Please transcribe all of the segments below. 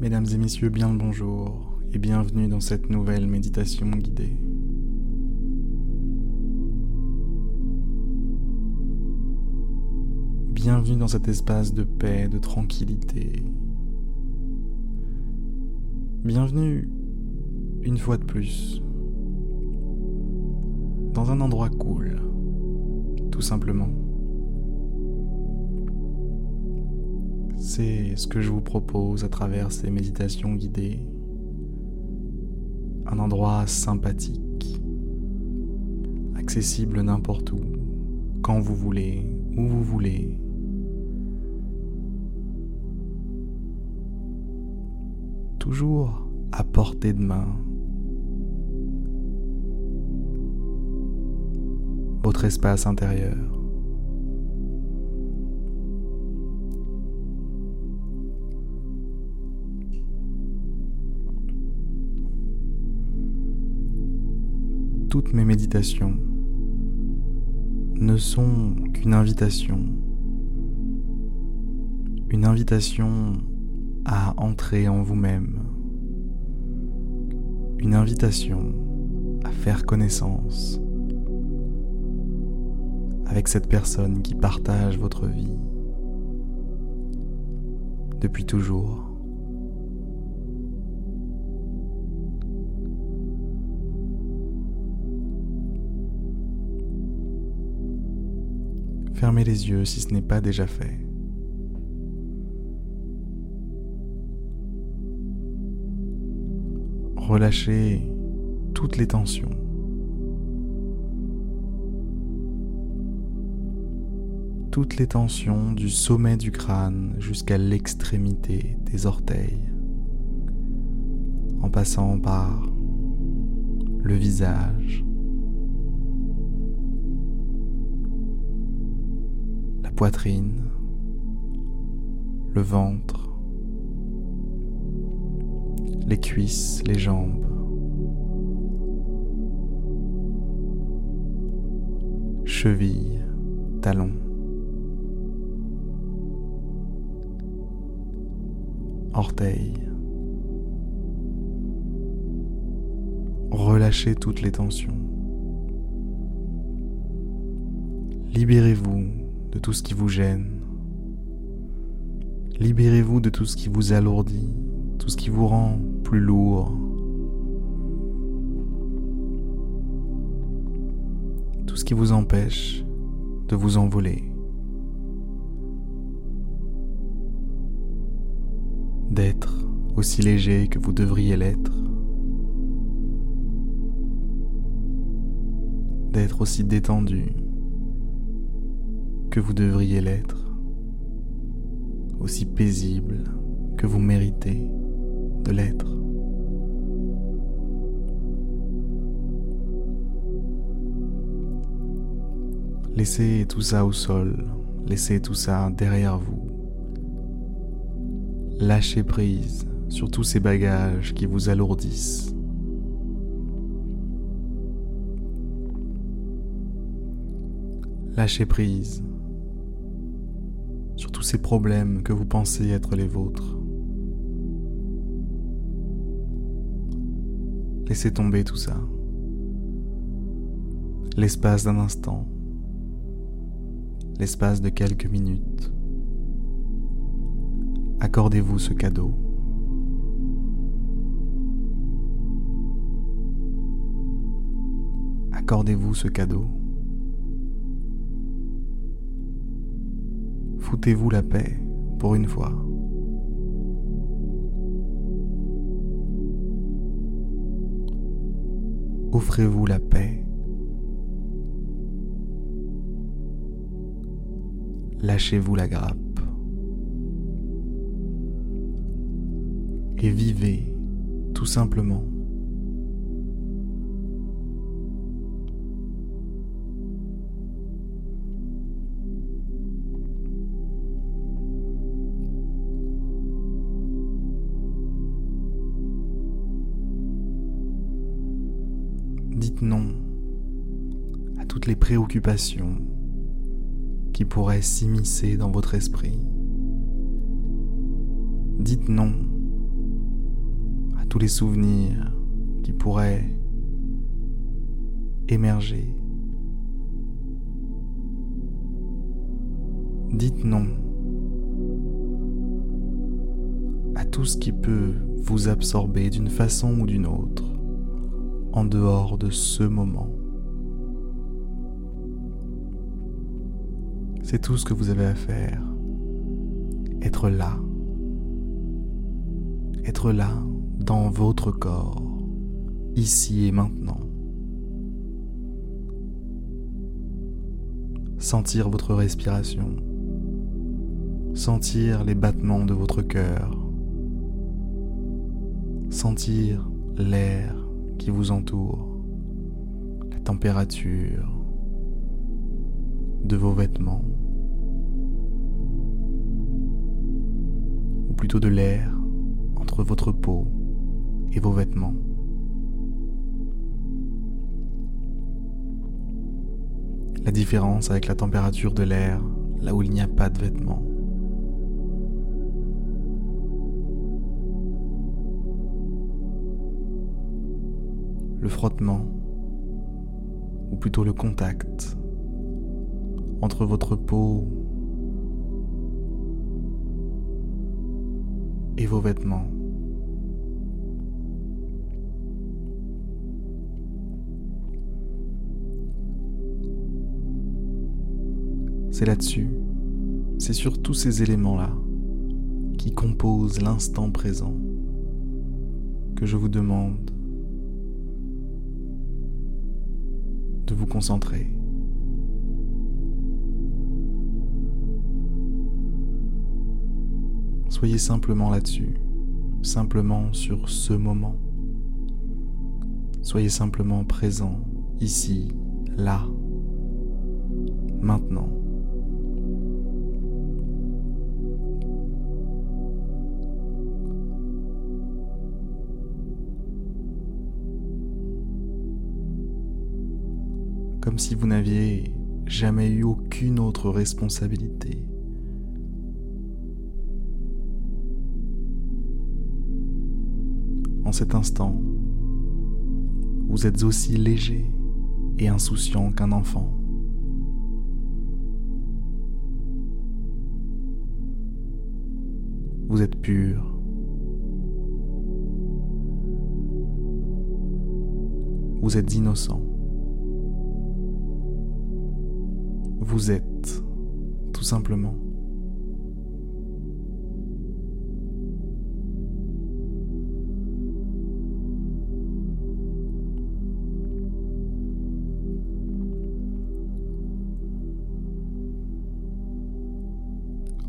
Mesdames et messieurs, bien le bonjour et bienvenue dans cette nouvelle méditation guidée. Bienvenue dans cet espace de paix, de tranquillité. Bienvenue une fois de plus dans un endroit cool, tout simplement. C'est ce que je vous propose à travers ces méditations guidées. Un endroit sympathique, accessible n'importe où, quand vous voulez, où vous voulez. Toujours à portée de main. Votre espace intérieur. Toutes mes méditations ne sont qu'une invitation, une invitation à entrer en vous-même, une invitation à faire connaissance avec cette personne qui partage votre vie depuis toujours. Fermez les yeux si ce n'est pas déjà fait. Relâchez toutes les tensions. Toutes les tensions du sommet du crâne jusqu'à l'extrémité des orteils, en passant par le visage, poitrine, le ventre, les cuisses, les jambes. chevilles, talons, orteils. Relâchez toutes les tensions. Libérez-vous de tout ce qui vous gêne. Libérez-vous de tout ce qui vous alourdit, tout ce qui vous rend plus lourd. Tout ce qui vous empêche de vous envoler. D'être aussi léger que vous devriez l'être. D'être aussi détendu que vous devriez l'être, aussi paisible que vous méritez de l'être. Laissez tout ça au sol, laissez tout ça derrière vous. Lâchez prise sur tous ces bagages qui vous alourdissent. Lâchez prise sur tous ces problèmes que vous pensez être les vôtres. Laissez tomber tout ça. L'espace d'un instant, l'espace de quelques minutes. Accordez-vous ce cadeau. Accordez-vous ce cadeau. Foutez-vous la paix pour une fois. Offrez-vous la paix. Lâchez-vous la grappe. Et vivez tout simplement. Toutes les préoccupations qui pourraient s'immiscer dans votre esprit. Dites non tous les souvenirs qui pourraient émerger. Dites non à tout ce qui peut vous absorber d'une façon ou d'une autre en dehors de ce moment. C'est tout ce que vous avez à faire. Être là. Être là dans votre corps, ici et maintenant. Sentir votre respiration. Sentir les battements de votre cœur. Sentir l'air qui vous entoure, la température de vos vêtements, plutôt de l'air entre votre peau et vos vêtements. La différence avec la température de l'air là où il n'y a pas de vêtements. Le frottement, ou plutôt le contact entre votre peau et vos vêtements. C'est là-dessus, c'est sur tous ces éléments-là qui composent l'instant présent que je vous demande de vous concentrer. Soyez simplement là-dessus, simplement sur ce moment. Soyez simplement présent, ici, là, maintenant. Comme si vous n'aviez jamais eu aucune autre responsabilité Cet instant, vous êtes aussi léger et insouciant qu'un enfant. Vous êtes pur. Vous êtes innocent. Vous êtes tout simplement.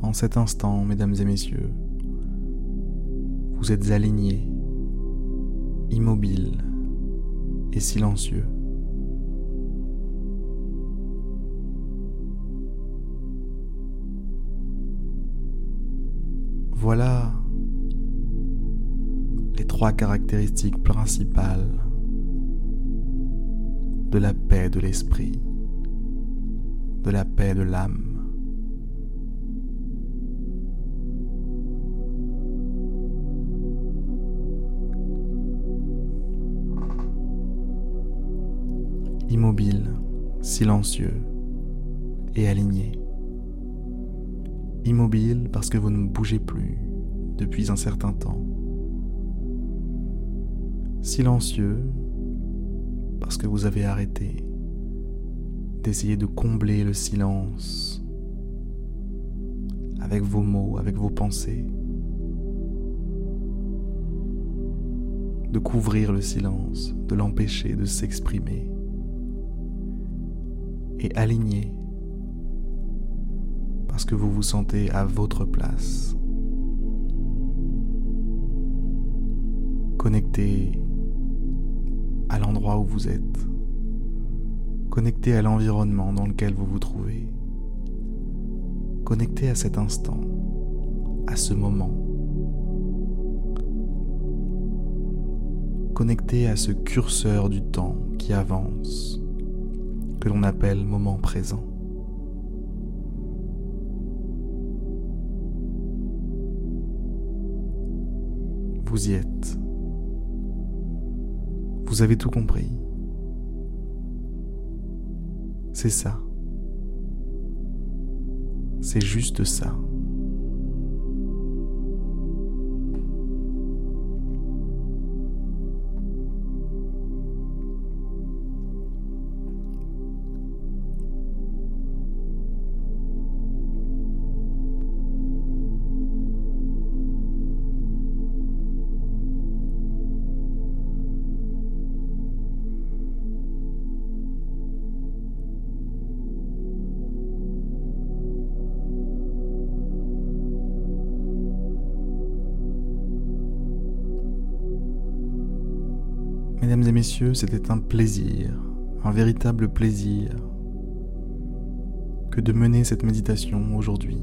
En cet instant, mesdames et messieurs, vous êtes alignés, immobiles et silencieux. Voilà les trois caractéristiques principales de la paix de l'esprit, de la paix de l'âme. Immobile, silencieux et aligné. Immobile parce que vous ne bougez plus depuis un certain temps. Silencieux parce que vous avez arrêté d'essayer de combler le silence avec vos mots, avec vos pensées, de couvrir le silence, de l'empêcher de s'exprimer et aligné parce que vous vous sentez à votre place. Connecté à l'endroit où vous êtes. Connecté à l'environnement dans lequel vous vous trouvez. Connecté à cet instant, à ce moment. Connecté à ce curseur du temps qui avance que l'on appelle moment présent. Vous y êtes, Vous avez tout compris. C'est ça. C'est juste ça. Mesdames et messieurs, c'était un plaisir, un véritable plaisir que de mener cette méditation aujourd'hui.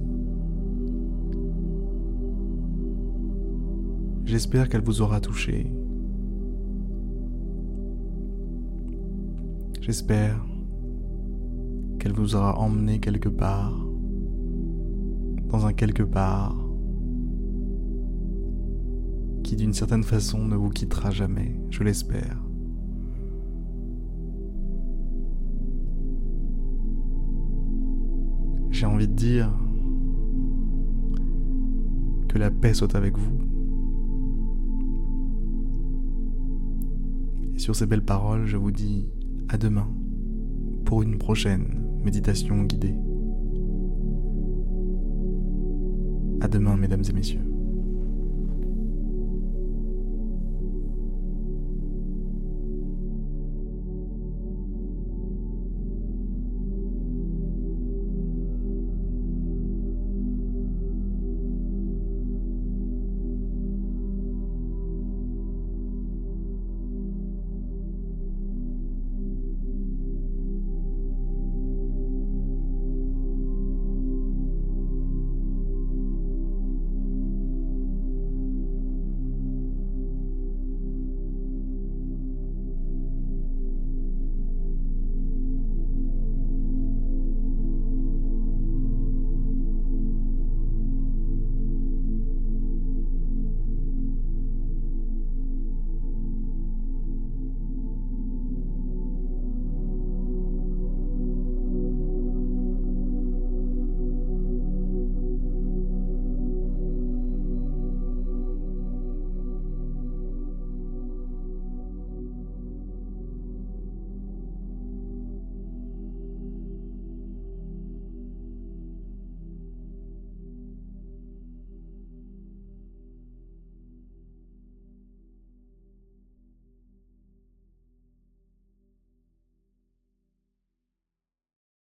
J'espère qu'elle vous aura touché. J'espère qu'elle vous aura emmené quelque part, dans un quelque part qui d'une certaine façon ne vous quittera jamais, je l'espère. J'ai envie de dire que la paix soit avec vous. Et sur ces belles paroles, je vous dis à demain pour une prochaine méditation guidée. À demain, mesdames et messieurs.